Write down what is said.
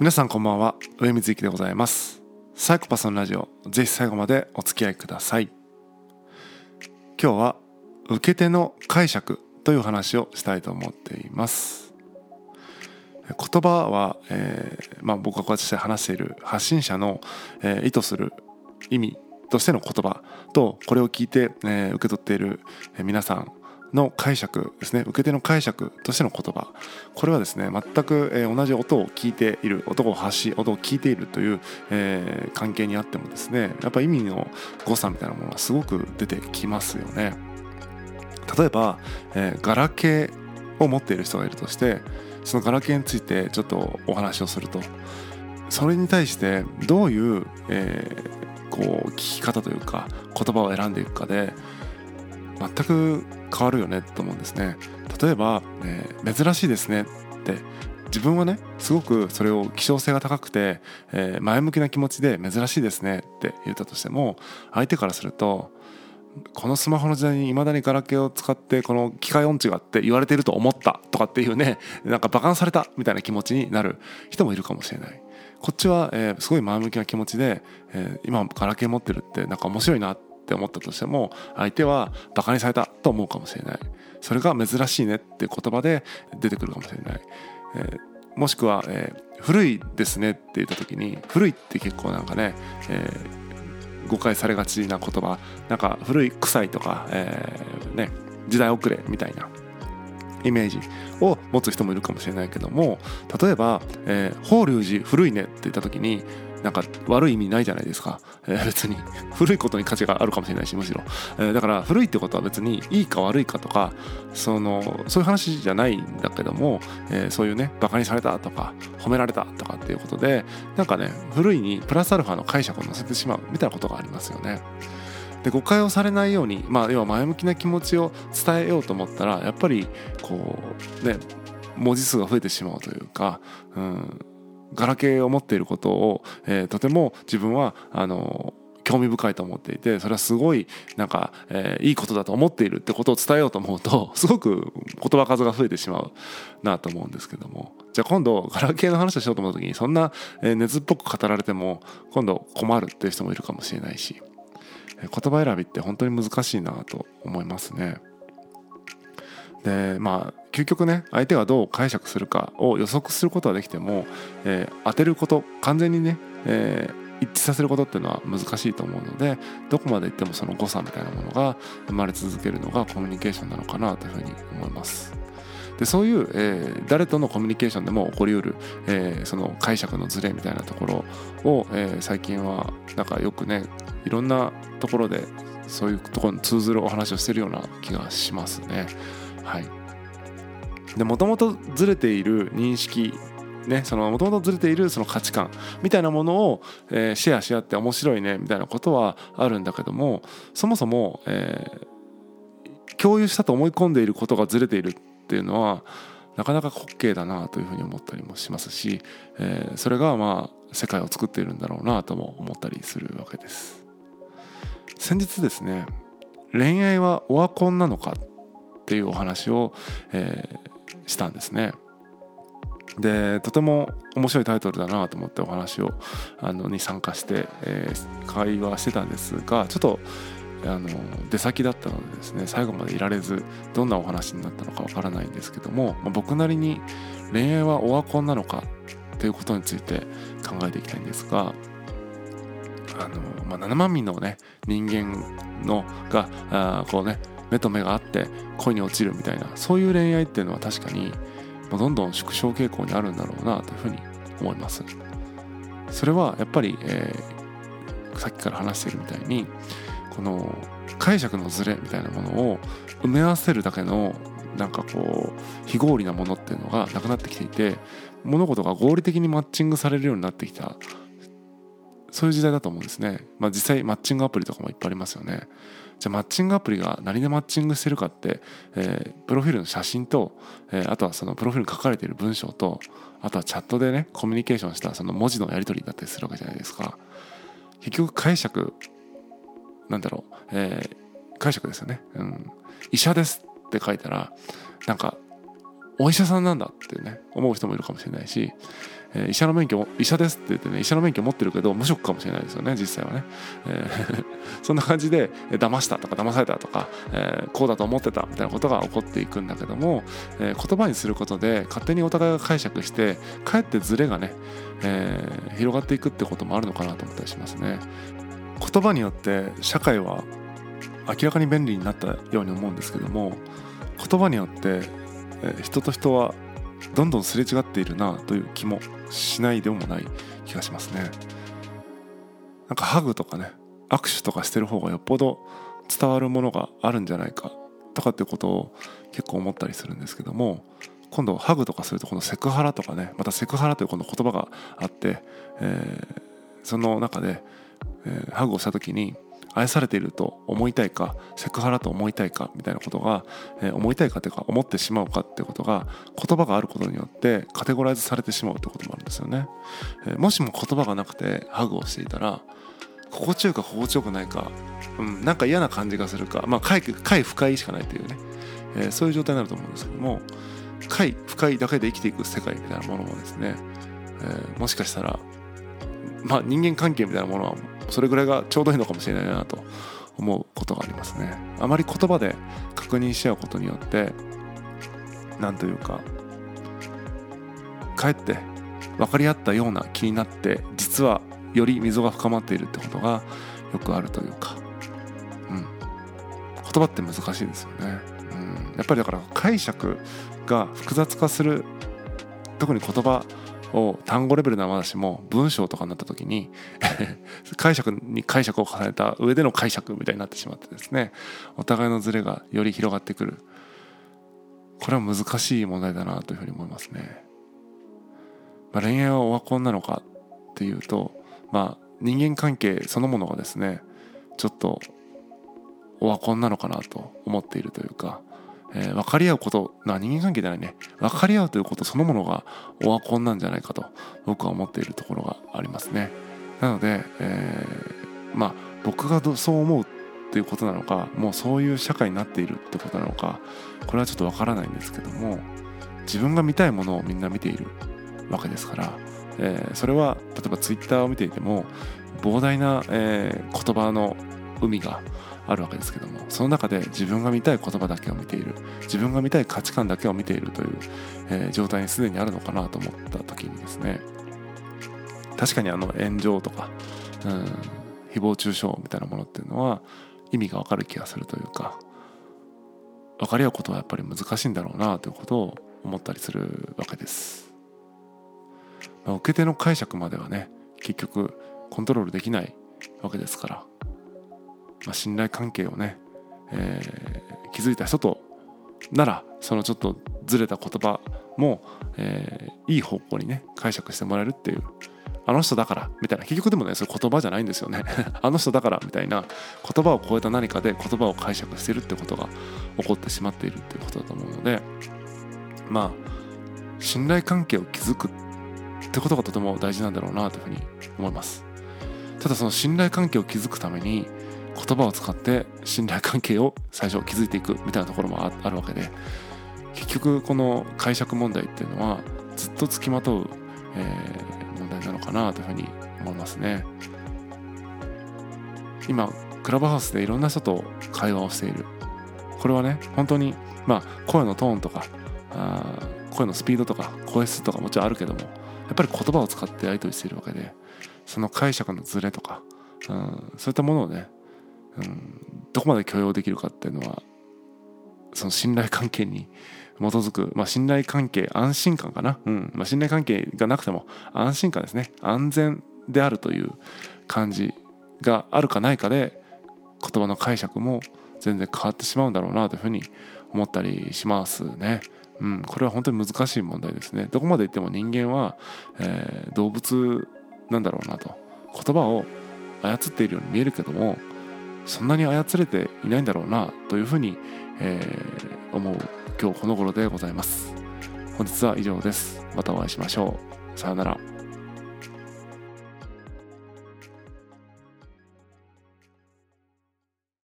皆さんこんばんは。上水幸でございます。サイコパスのラジオ。ぜひ最後までお付き合いください。今日は受け手の解釈という話をしたいと思っています。言葉は、えーまあ、僕がこうやって話している発信者の、えー意図する意味としての言葉とこれを聞いて、えー受け取っているえー皆さんの解釈ですね。受け手の解釈としての言葉。これはですね全く、同じ音を聞いている音を発し音を聞いているという、えー関係にあってもですねやっぱ意味の誤差みたいなものがすごく出てきますよね。例えば、えーガラケーを持っている人がいるとしてそのガラケーについてちょっとお話をすると。それに対してどういう、えーこう聞き方というか言葉を選んでいくかで全く変わるよねと思うんですね。例えば、えー珍しいですね。って自分はねすごくそれを希少性が高くて、えー前向きな気持ちで珍しいですね。って言ったとしても相手からするとこのスマホの時代にいまだにガラケーを使ってこの機械音痴があって言われてると思った。とかっていうねなんかバカにされた。みたいな気持ちになる。人もいるかもしれない。こっちは、えーすごい前向きな気持ちで、えー今ガラケー持ってるってなんか面白いなってって思ったとしても相手はバカにされたと思うかもしれない。それが珍しいねって言葉で出てくるかもしれない、えーもしくは、えー古いですねって言った時に古いって結構なんかね、えー誤解されがちな言葉。なんか古い臭いとか、えーね、時代遅れみたいなイメージを持つ人もいるかもしれないけども例えば「えー法隆寺古いね」って言った時になんか悪い意味ないじゃないですか、えー別に。古いことに価値があるかもしれないしむしろ、えーだから古いってことは別にいいか悪いかとかそのそういう話じゃないんだけども、えーそういうねバカにされたとか褒められたとかっていうことでなんかね古いにプラスアルファの解釈を乗せてしまうみたいなことがありますよね。で誤解をされないように、まあ、要は前向きな気持ちを伝えようと思ったらやっぱりこうね文字数が増えてしまうというか、うん、ガラケーを持っていることを、えーとても自分はあの興味深いと思っていてそれはすごいなんか、えーいいことだと思っているってことを伝えようと思うと すごく言葉数が増えてしまうなと思うんですけどもじゃあ今度ガラケーの話をしようと思った時にそんな、え熱っぽく語られても今度困るっていう人もいるかもしれないしえー言葉選びって本当に難しいなと思いますね。でまあ究極ね相手がどう解釈するかを予測することはできても、えー当てること完全にね、えー一致させることっていうのは難しいと思うのでどこまでいってもその誤差みたいなものが生まれ続けるのがコミュニケーションなのかなというふうに思います。でそういう、えー誰とのコミュニケーションでも起こりうる、えーその解釈のズレみたいなところを、えー最近はなんかよくねいろんなところでそういうところに通ずるお話をしてるような気がしますね。はい、でもともとずれている認識ね、そのもともとずれているその価値観みたいなものを、えーシェアし合って面白いねみたいなことはあるんだけどもそもそも、えー共有したと思い込んでいることがずれているっていうのはなかなか滑稽だなというふうに思ったりもしますし、えーそれがまあ世界を作っているんだろうなとも思ったりするわけです。先日ですね恋愛はオワコンなのかっていうお話を、えーしたんですね。でとても面白いタイトルだなと思ってお話をあのに参加して、えー会話してたんですがちょっとあの出先だったのでですね最後までいられずどんなお話になったのかわからないんですけども、まあ僕なりに恋愛はオワコンなのかっていうことについて考えていきたいんですがあの、まあ、7万人のね人間のがあこうね目と目があって恋に落ちるみたいなそういう恋愛っていうのは確かにどんどん縮小傾向にあるんだろうなというふうに思います。それはやっぱり、えーさっきから話しているみたいにこの解釈のズレみたいなものを埋め合わせるだけのなんかこう非合理なものっていうのがなくなってきていて物事が合理的にマッチングされるようになってきたそういう時代だと思うんですね。まあ、実際マッチングアプリとかもいっぱいありますよね。じゃあマッチングアプリが何でマッチングしてるかって、えープロフィールの写真と、えーあとはそのプロフィールに書かれている文章とあとはチャットでねコミュニケーションしたその文字のやり取りだったりするわけじゃないですか。結局解釈なんだろう、えー解釈ですよね、うん。医者ですって書いたらなんかお医者さんなんだってね思う人もいるかもしれないし、えー、医者の免許医者ですって言ってね医者の免許持ってるけど無職かもしれないですよね実際はね、えー、そんな感じで騙したとか騙されたとか、えー、こうだと思ってたみたいなことが起こっていくんだけども、え、言葉にすることで勝手にお互いが解釈してかえってズレがね、え、広がっていくってこともあるのかなと思ったりしますね。言葉によって社会は明らかに便利になったように思うんですけども言葉によって人と人はどんどんすれ違っているなという気もしないでもない気がしますね。なんかハグとかね握手とかしてる方がよっぽど伝わるものがあるんじゃないかとかっていうことを結構思ったりするんですけども今度ハグとかするとこのセクハラとかねまたセクハラというこの言葉があって、えー、その中で、えー、ハグをした時に愛されていると思いたいかセクハラと思いたいかみたいなことが、えー、思いたいかというか思ってしまうかっていうことが言葉があることによってカテゴライズされてしまうってこともあるんですよね、えー、もしも言葉がなくてハグをしていたら心地よいか心地よくないか、うん、なんか嫌な感じがするかまあ快快不快しかないというね、えー、そういう状態になると思うんですけども快不快だけで生きていく世界みたいなものもですね、えー、もしかしたらまあ人間関係みたいなものはそれぐらいがちょうどいいのかもしれないなと思うことがありますね。あまり言葉で確認し合うことによって何というかかえって分かり合ったような気になって実はより溝が深まっているってことがよくあるというか、うん、言葉って難しいですよね、うん、やっぱりだから解釈が複雑化する特に言葉を単語レベルのまだしも文章とかになった時に 解釈に解釈を重ねた上での解釈みたいになってしまってですねお互いのズレがより広がってくる。これは難しい問題だなというふうに思いますね、まあ、恋愛はオワコンなのかっていうとまあ人間関係そのものがですねちょっとオワコンなのかなと思っているというかえー、分かり合うことな人間関係じゃないね。分かり合うということそのものがオワコンなんじゃないかと僕は思っているところがありますね。なので、えー、まあ僕がそう思うっていうことなのかもうそういう社会になっているってことなのかこれはちょっと分からないんですけども自分が見たいものをみんな見ているわけですから、えー、それは例えばツイッターを見ていても膨大な、え、言葉の海があるわけですけどもその中で自分が見たい言葉だけを見ている自分が見たい価値観だけを見ているという、えー、状態にすでにあるのかなと思った時にですね確かにあの炎上とか、うん、誹謗中傷みたいなものっていうのは意味がわかる気がするというか分かり合うことはやっぱり難しいんだろうなということを思ったりするわけです。まあ、受け手の解釈まではね結局コントロールできないわけですからま、信頼関係をね、えー、築いた人とならそのちょっとずれた言葉も、えー、いい方向にね解釈してもらえるっていうあの人だからみたいな。結局でもねそれ言葉じゃないんですよね。あの人だからみたいな。言葉を超えた何かで言葉を解釈してるってことが起こってしまっているっていうことだと思うのでまあ信頼関係を築くってことがとても大事なんだろうなというふうに思います。ただその信頼関係を築くために言葉を使って信頼関係を最初築いていくみたいなところもあるわけで結局この解釈問題っていうのはずっとつきまとう、えー、問題なのかなというふうに思いますね。今クラブハウスでいろんな人と会話をしている。これはね本当にまあ声のトーンとかあ声のスピードとか声質とかもちろんあるけどもやっぱり言葉を使ってやり取りしているわけでその解釈のズレとか、うん、そういったものをねうん、どこまで許容できるかっていうのはその信頼関係に基づく、まあ、信頼関係安心感かな、うん。まあ、信頼関係がなくても安心感ですね。安全であるという感じがあるかないかで言葉の解釈も全然変わってしまうんだろうなというふうに思ったりしますね。うん、これは本当に難しい問題ですね。どこまで言っても人間は、えー、動物なんだろうなと。言葉を操っているように見えるけどもそんなに操れていないんだろうなというふうに、えー、思う今日この頃でございます。本日は以上です。またお会いしましょう。さようなら。